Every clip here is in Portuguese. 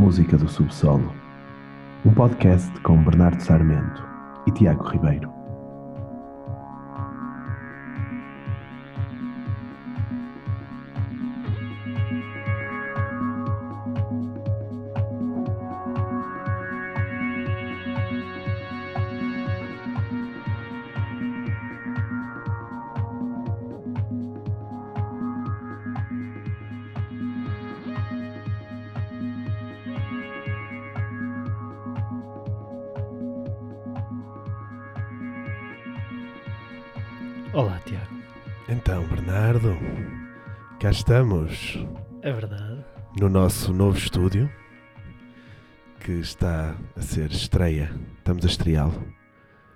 Música do Subsolo, um podcast com Bernardo Sarmento e Tiago Ribeiro. Olá, Tiago. Então, Bernardo, cá estamos É verdade. no nosso novo estúdio que está a ser estreia. Estamos a estreá-lo.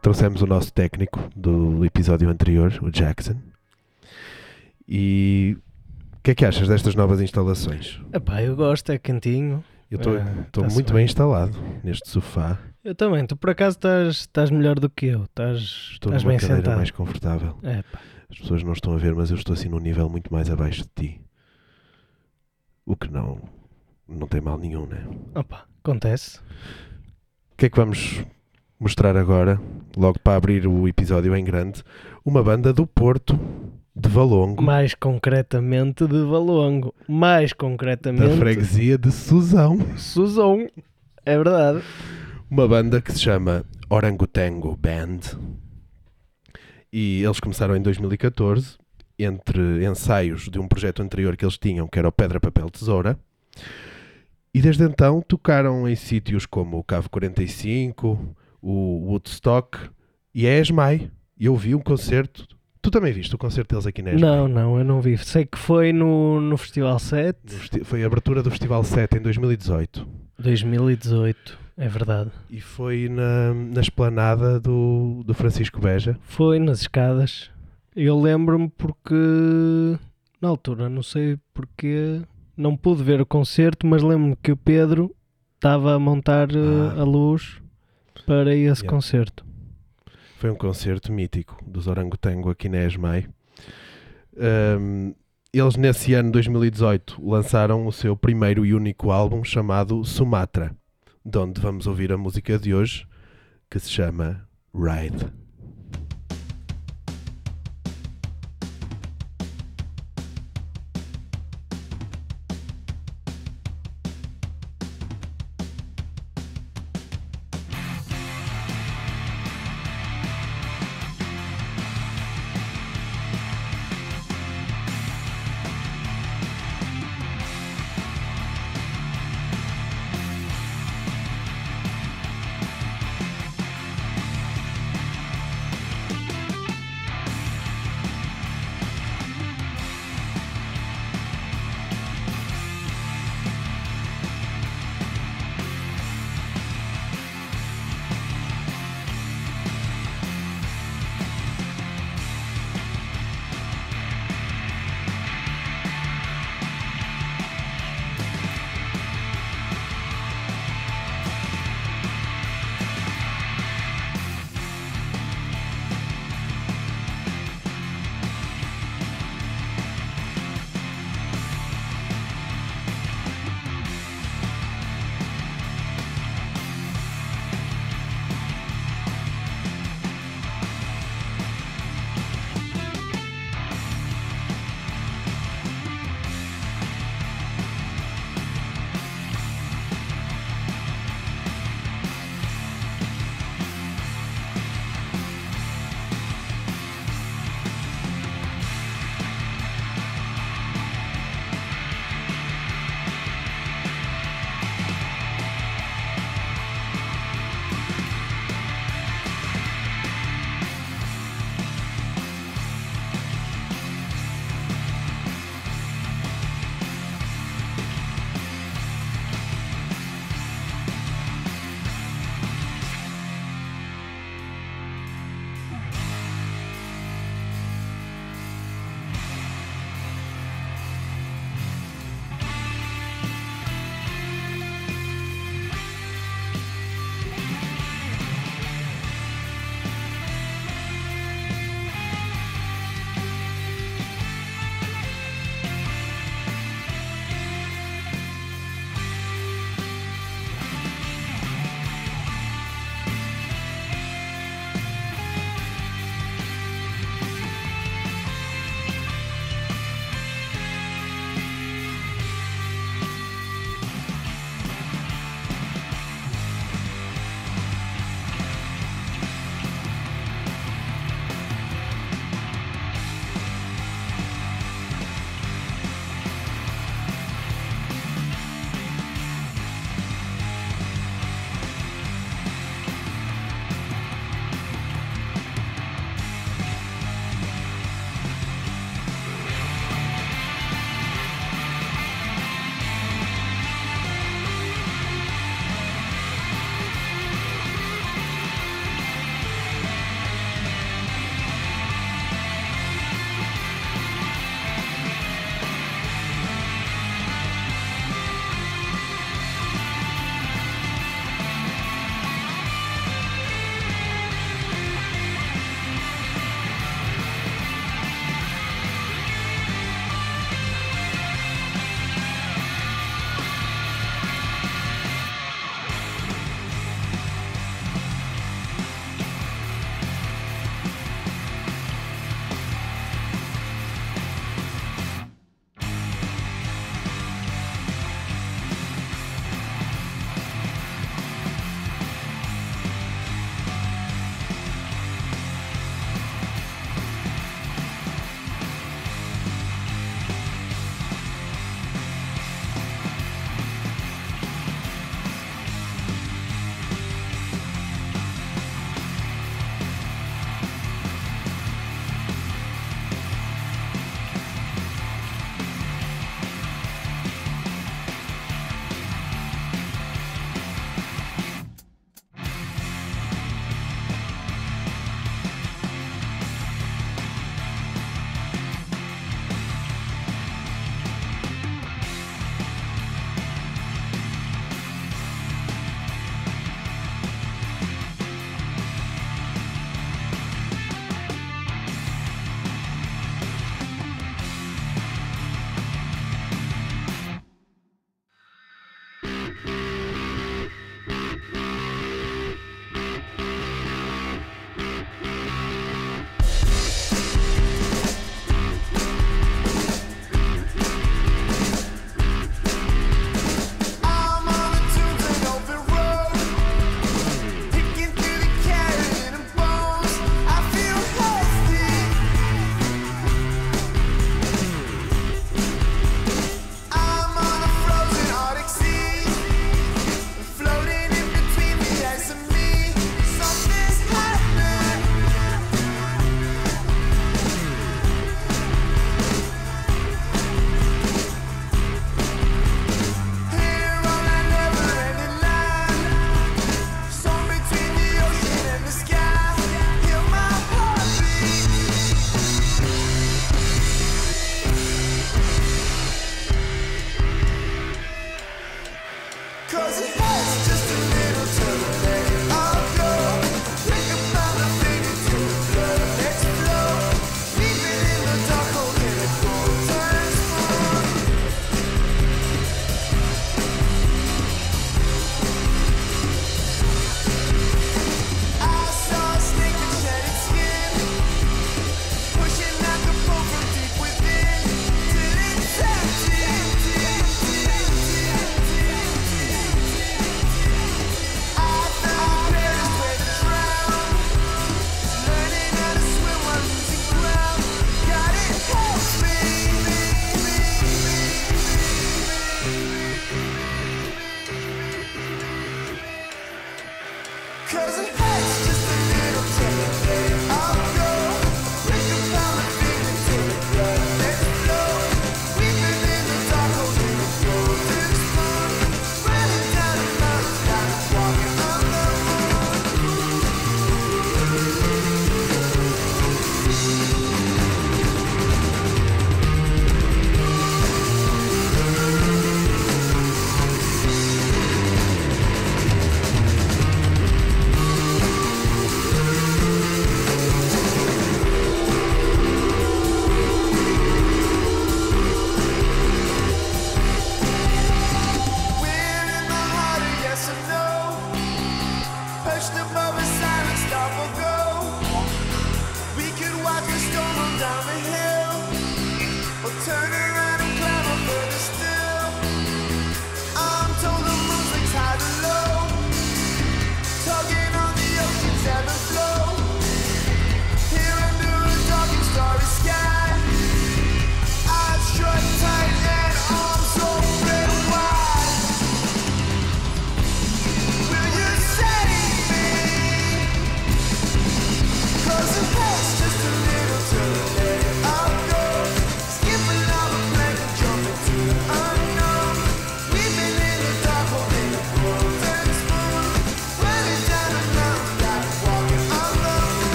Trouxemos o nosso técnico do episódio anterior, o Jackson. E o que é que achas destas novas instalações? Epá, eu gosto, é cantinho. Eu estou Ah, estou tá-se muito bem. bem instalado neste sofá. Eu também, tu por acaso estás, estás melhor do que eu. Estás, Estou estás numa bem cadeira sentado. mais confortável. É. As pessoas não estão a ver, mas eu estou assim num nível muito mais abaixo de ti. O que não, não tem mal nenhum, né? Opa, acontece. O que é que vamos mostrar agora, logo para abrir o episódio em grande? Uma banda do Porto, de Valongo, Mais concretamente de Valongo. Mais da concretamente. freguesia de Suzão. Suzão. É verdade. Uma banda que se chama Orangotango Band. E eles começaram em 2014, entre ensaios de um projeto anterior que eles tinham, que era o Pedra, Papel, Tesoura. E desde então tocaram em sítios como o Cavo 45, o Woodstock e a ESMAI. Eu vi um concerto. Tu também viste o concerto deles aqui na ESMAI? Não, não, eu não vi. Sei que foi no, no Festival 7 No Foi a abertura do Festival 7 em 2018. 2018. É verdade. E foi na, na esplanada do, do Francisco Beja. Foi nas escadas. Eu lembro-me porque na altura, não sei porque não pude ver o concerto, mas lembro-me que o Pedro estava a montar eh, Ah. a luz para esse Yeah. concerto. Foi um concerto mítico dos Orangotango aqui na ESMAI. Ahm, eles, nesse ano 2018, lançaram o seu primeiro e único álbum chamado Sumatra, de onde vamos ouvir a música de hoje, que se chama Ride.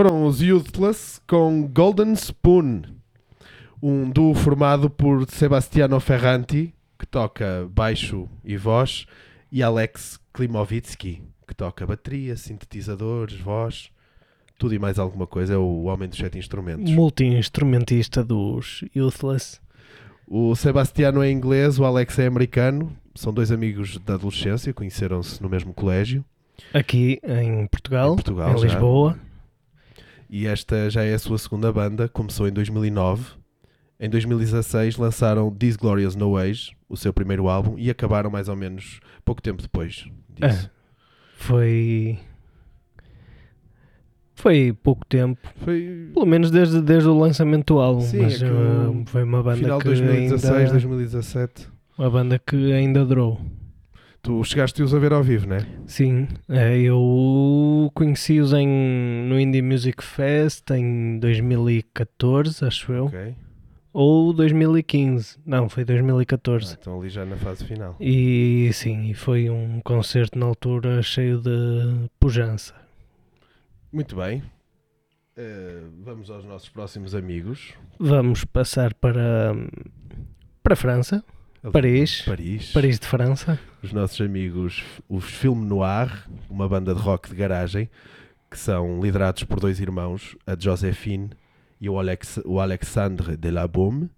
Foram os Youthless com Golden Spoon, um duo formado por Sebastiano Ferranti, que toca baixo e voz, e Alex Klimovitsky, que toca bateria, sintetizadores, voz, tudo e mais alguma coisa. É o homem dos sete instrumentos. Multi-instrumentista dos Youthless. O Sebastiano é inglês, o Alex é americano. São dois amigos da adolescência, conheceram-se no mesmo colégio. Aqui em Portugal, Em Portugal, em. Lisboa. E esta já é a sua segunda banda, começou em 2009. Em 2016 lançaram This Glorious No Age, o seu primeiro álbum, e acabaram mais ou menos pouco tempo depois disso. Foi. Foi pouco tempo. Foi Pelo menos desde, desde o lançamento do álbum. Sim, mas é que uh, foi uma banda final de que 2016, ainda, 2017. uma banda que ainda durou. Tu chegaste-os a ver ao vivo, né? Sim, eh, eu conheci-os no Indie Music Fest em 2014, acho eu. Ok. Ou 2015. Não, foi Ah, 2014. estão ali já na fase final. E sim, foi um concerto na altura cheio de pujança. Muito bem. Eh, vamos aos nossos próximos amigos. Vamos passar para, para a França, Paris. Paris. Paris de França. Os nossos amigos, os Film Noir, uma banda de rock de garagem, que são liderados por dois irmãos, a Joséphine e o, Alex, o Alexandre Delabaume.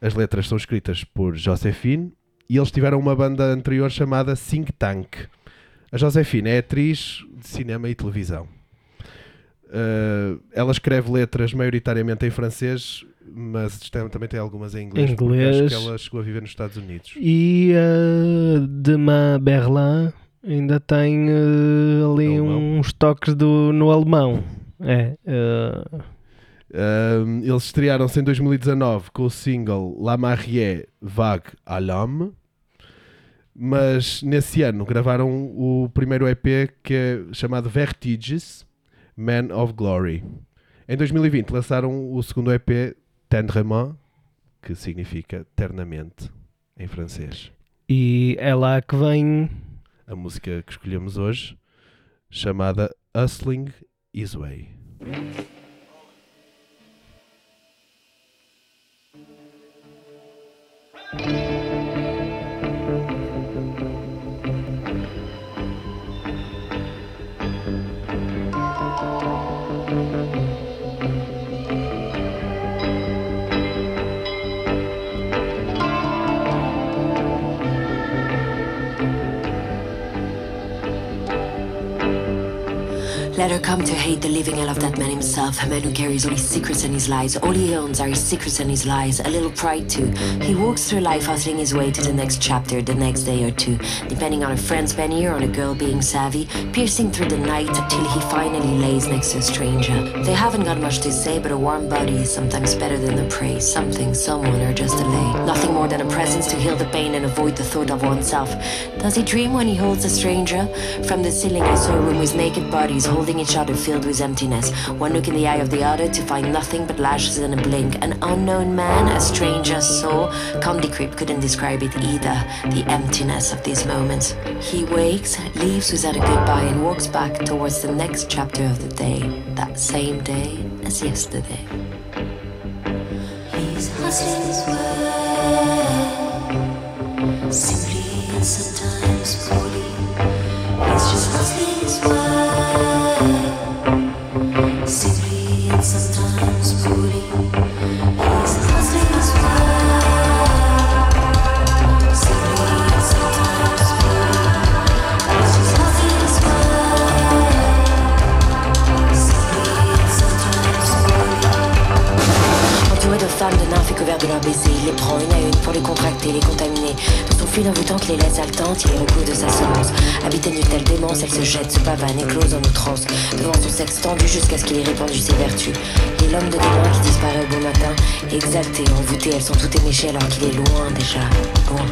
As letras são escritas por Joséphine e eles tiveram uma banda anterior chamada Think Tank. A Joséphine é atriz de cinema e televisão. Uh, ela escreve letras maioritariamente em francês, mas tem- também tem algumas em inglês. Inglês. Acho que ela chegou a viver nos Estados Unidos. E a Demain Berlin ainda tem eh, ali Alemão. uns toques do, no alemão. É. eh, Um, eles estrearam-se em 2019 com o single La Marie Vague à l'âme, mas nesse ano gravaram o primeiro EP que é chamado Vertiges Man of Glory. Em 2020 lançaram o segundo EP Tendrement, que significa ternamente em francês. e é lá que vem a música que escolhemos hoje, chamada Hustling His Way. Let her come to hate the living hell of that man himself. A man who carries all his secrets and his lies. All he owns are his secrets and his lies. A little pride too. He walks through life hustling his way to the next chapter, the next day or two, depending on a friend's penny or on a girl being savvy, piercing through the night till he finally lays next to a stranger. They haven't got much to say, but a warm body is sometimes better than a praise. Something, someone, or just a lay. Nothing more than a presence to heal the pain and avoid the thought of oneself. Does he dream when he holds a stranger? From the ceiling, I saw a room with naked bodies holding each other, filled with emptiness. One look in the eye of the other to find nothing but lashes and a blink. An unknown man, a stranger's soul. Candy Creep couldn't describe it either. The emptiness of these moments. He wakes, leaves without a goodbye, and walks back towards the next chapter of the day. That same day as yesterday. He's hustling his way, simply and sometimes poorly. Tendu jusqu'à ce qu'il ait répandu ses vertus. Est l'homme de demain qui disparaît au beau matin. Exalté, envoûté, elles sont toutes éméchées alors qu'il est loin déjà, loin.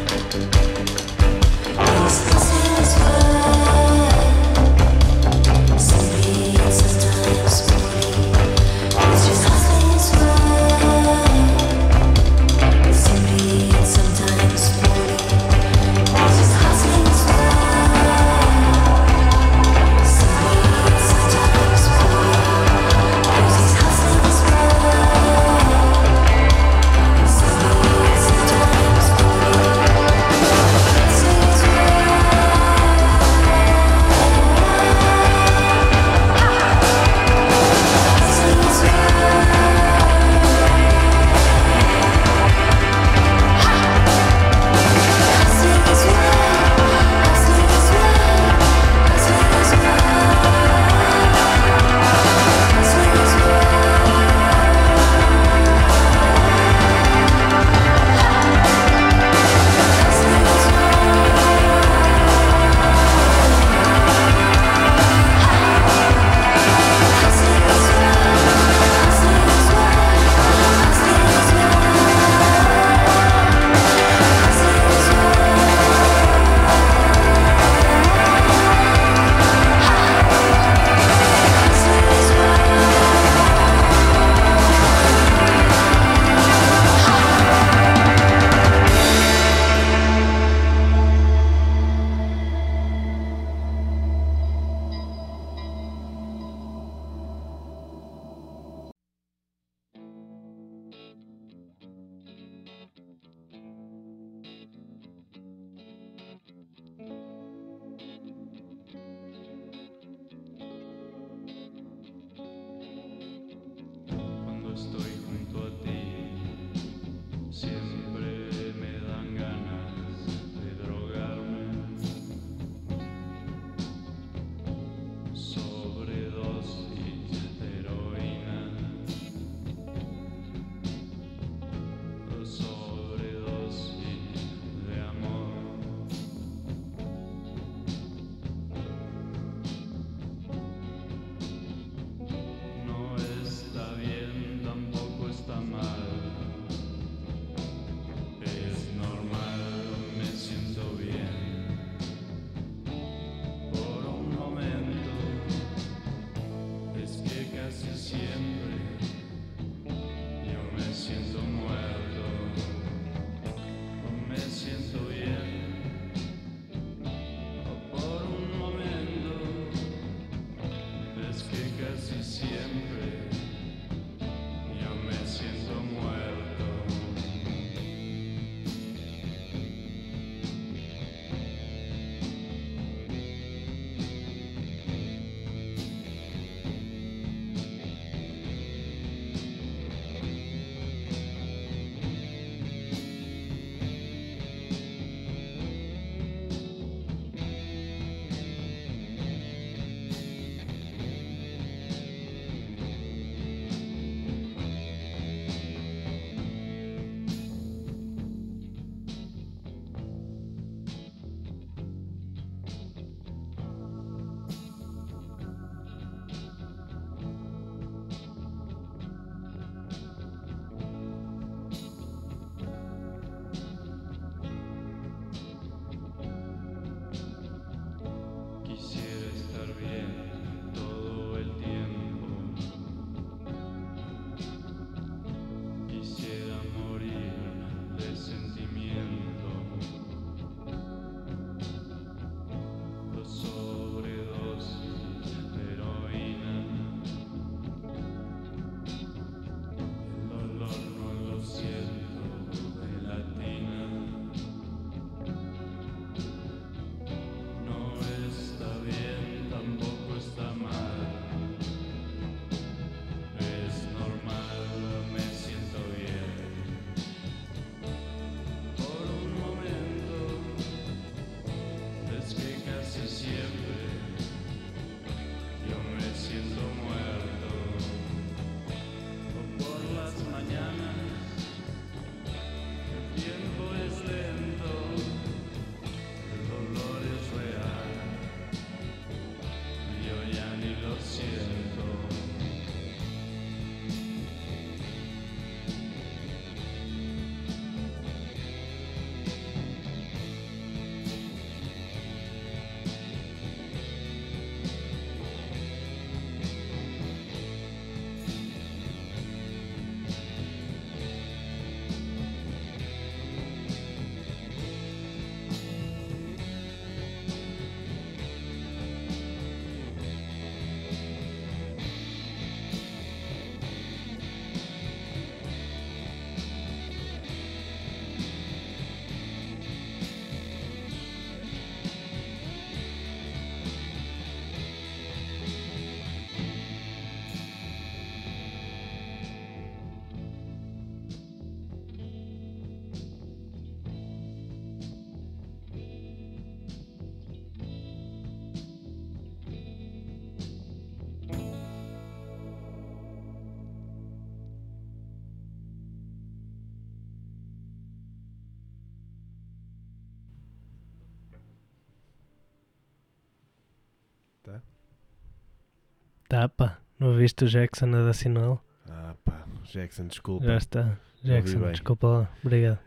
Tá, pá. Não viste o Jackson a dar sinal? Ah, pá, Jackson, desculpa. Já está. Jackson, bem. desculpa lá. Obrigado.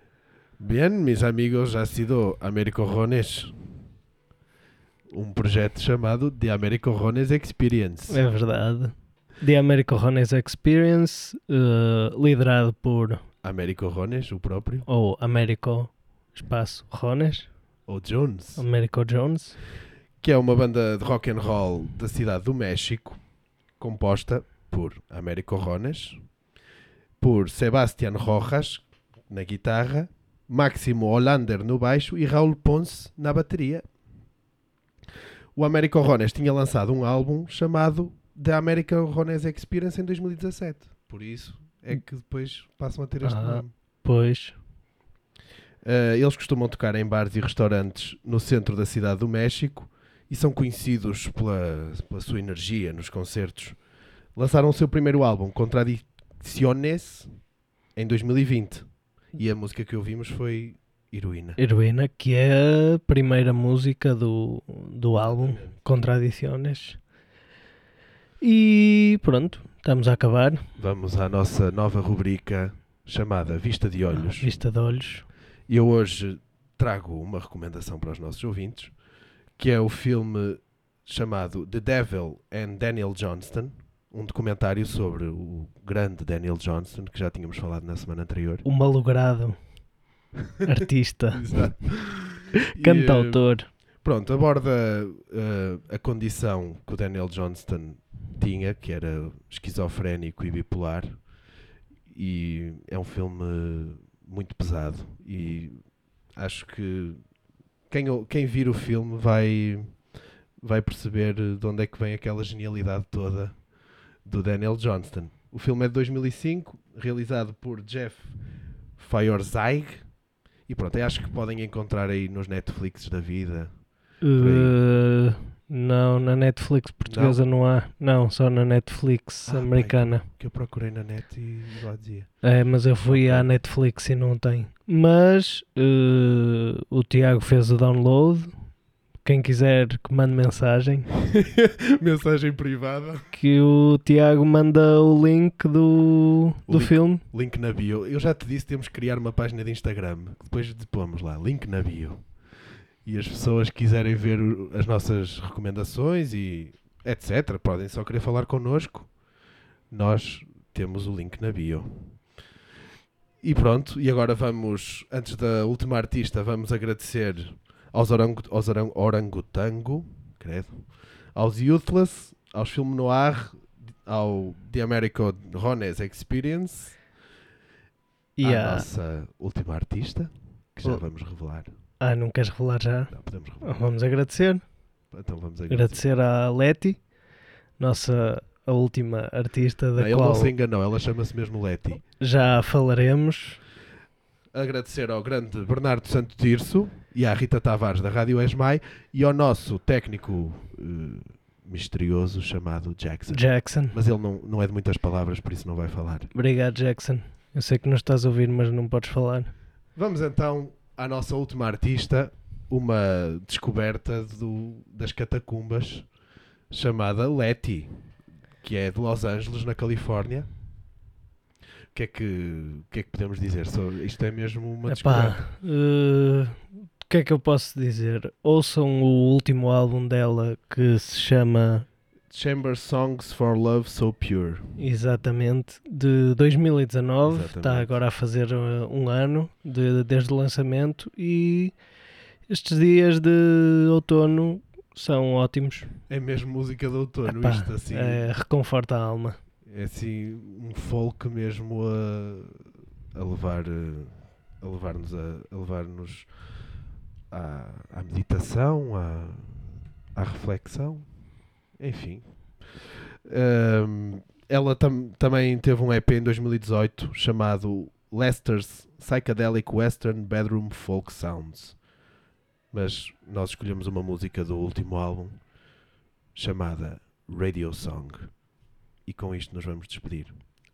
Bien, mis amigos, ha sido Americorrones. Um projeto chamado The Americorrones Experience. É verdade. The American Rones Experience, eh, liderado por Americorrones, o próprio. ou Américo Espaço Rones, Ou Jones. Américo Jones. que é uma banda de rock and roll da cidade do México, composta por Américo Rones, por Sebastián Rojas na guitarra, Máximo Hollander no baixo e Raul Ponce na bateria. O Américo Rones tinha lançado um álbum chamado The American Rones Experience em 2017. Por isso é que depois passam a ter este Ah. nome. Pois, Uh, eles costumam tocar em bares e restaurantes no centro da cidade do México e são conhecidos pela, pela sua energia nos concertos. Lançaram o seu primeiro álbum, Contradiciones, em 2020. E a música que ouvimos foi Heroína. Heroína, que é a primeira música do, do álbum, Contradiciones. E pronto, estamos a acabar. Vamos à nossa nova rubrica chamada Vista de Olhos. Vista de olhos. E eu hoje trago uma recomendação para os nossos ouvintes, que é o filme chamado The Devil and Daniel Johnston, um documentário sobre o grande Daniel Johnston, que já tínhamos falado na semana anterior. O malogrado artista, Exato. E, cantautor. eh, pronto, aborda eh, a condição que o Daniel Johnston tinha, que era esquizofrénico e bipolar, e é um filme muito pesado. E acho que quem, quem vir o filme vai, vai perceber de onde é que vem aquela genialidade toda do Daniel Johnston. O filme é de 2005, realizado por Jeff Feuerzig. E pronto, eu acho que podem encontrar aí nos Netflix da vida. Eh, não, na Netflix portuguesa não? há. Não, só na Netflix Ah, americana. Que eu procurei na net e lá dizia. É, mas eu fui à Netflix e não tem. Mas eh, o Tiago fez o download. Quem quiser que mande mensagem, Mensagem privada. que o Tiago manda o link do, O do link. filme. Link na bio. Eu já te disse, temos que criar uma página de Instagram. Depois pomos lá, link na bio. E as pessoas que quiserem ver as nossas recomendações e etc. Podem só querer falar connosco. Nós temos o link na bio. E pronto, e agora vamos, antes da última artista, vamos agradecer aos, orango, aos orang, Orangotango, credo, aos Youthless, aos Film Noir, ao The American Rones Experience, E à há- nossa última artista, que já vamos revelar. Ah, não queres revelar já? Não, podemos revelar. Vamos agradecer. Então vamos agradecer. Agradecer à Leti, nossa a última artista da Não, ele qual não se enganou, ela chama-se mesmo Leti. já falaremos. Agradecer ao grande Bernardo Santo Tirso e à Rita Tavares da Rádio Esmai e ao nosso técnico eh, misterioso chamado Jackson. Jackson. Mas ele não, não é de muitas palavras, por isso não vai falar. Obrigado, Jackson. Eu sei que não estás a ouvir, mas não podes falar. Vamos então à nossa última artista, uma descoberta do, das catacumbas chamada Letty, que é de Los Angeles, na Califórnia. O que é que, o que, é que podemos dizer? sobre isto é mesmo uma descoberta. Epá, eh, o que é que eu posso dizer? Ouçam o último álbum dela que se chama Chamber Songs for Love So Pure. exatamente de 2019. Está Exatamente. agora a fazer eh, um ano de- desde o lançamento e estes dias de outono são ótimos. É mesmo música de outono, Epá, isto assim. eh, reconforta a alma. É assim um folk mesmo a, a levar eh, a levar-nos a, a levar-nos à, à meditação, à, à reflexão, enfim. Ahm, ela tam- também teve um EP em 2018 chamado Lester's Psychedelic Western Bedroom Folk Sounds. Mas nós escolhemos uma música do último álbum chamada Radio Song. E com isto nos vamos despedir.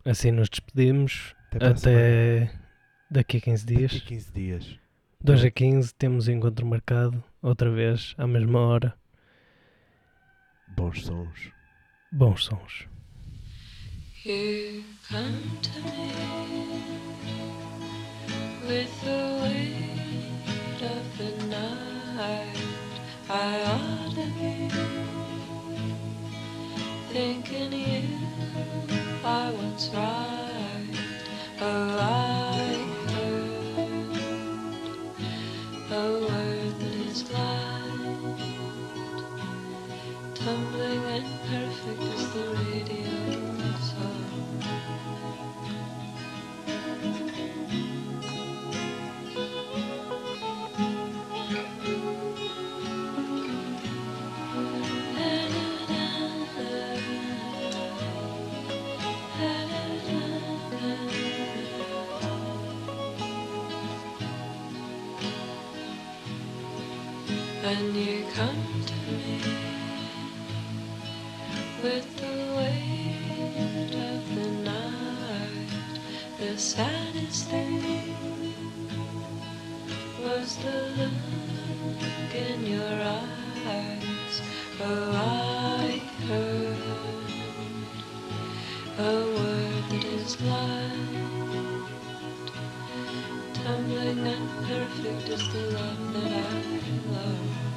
Assim nos despedimos Até até daqui a 15 dias. Daqui a 15 dias. 2 a 15 temos encontro marcado outra vez à mesma hora. Bons sons. Bons sons. You come to me with the weight of the night. I ought to be thinking you And you come to me with the weight of the night. The saddest thing was the look in your eyes. Oh, I heard a word that is light, tumbling and perfect as the love that I love.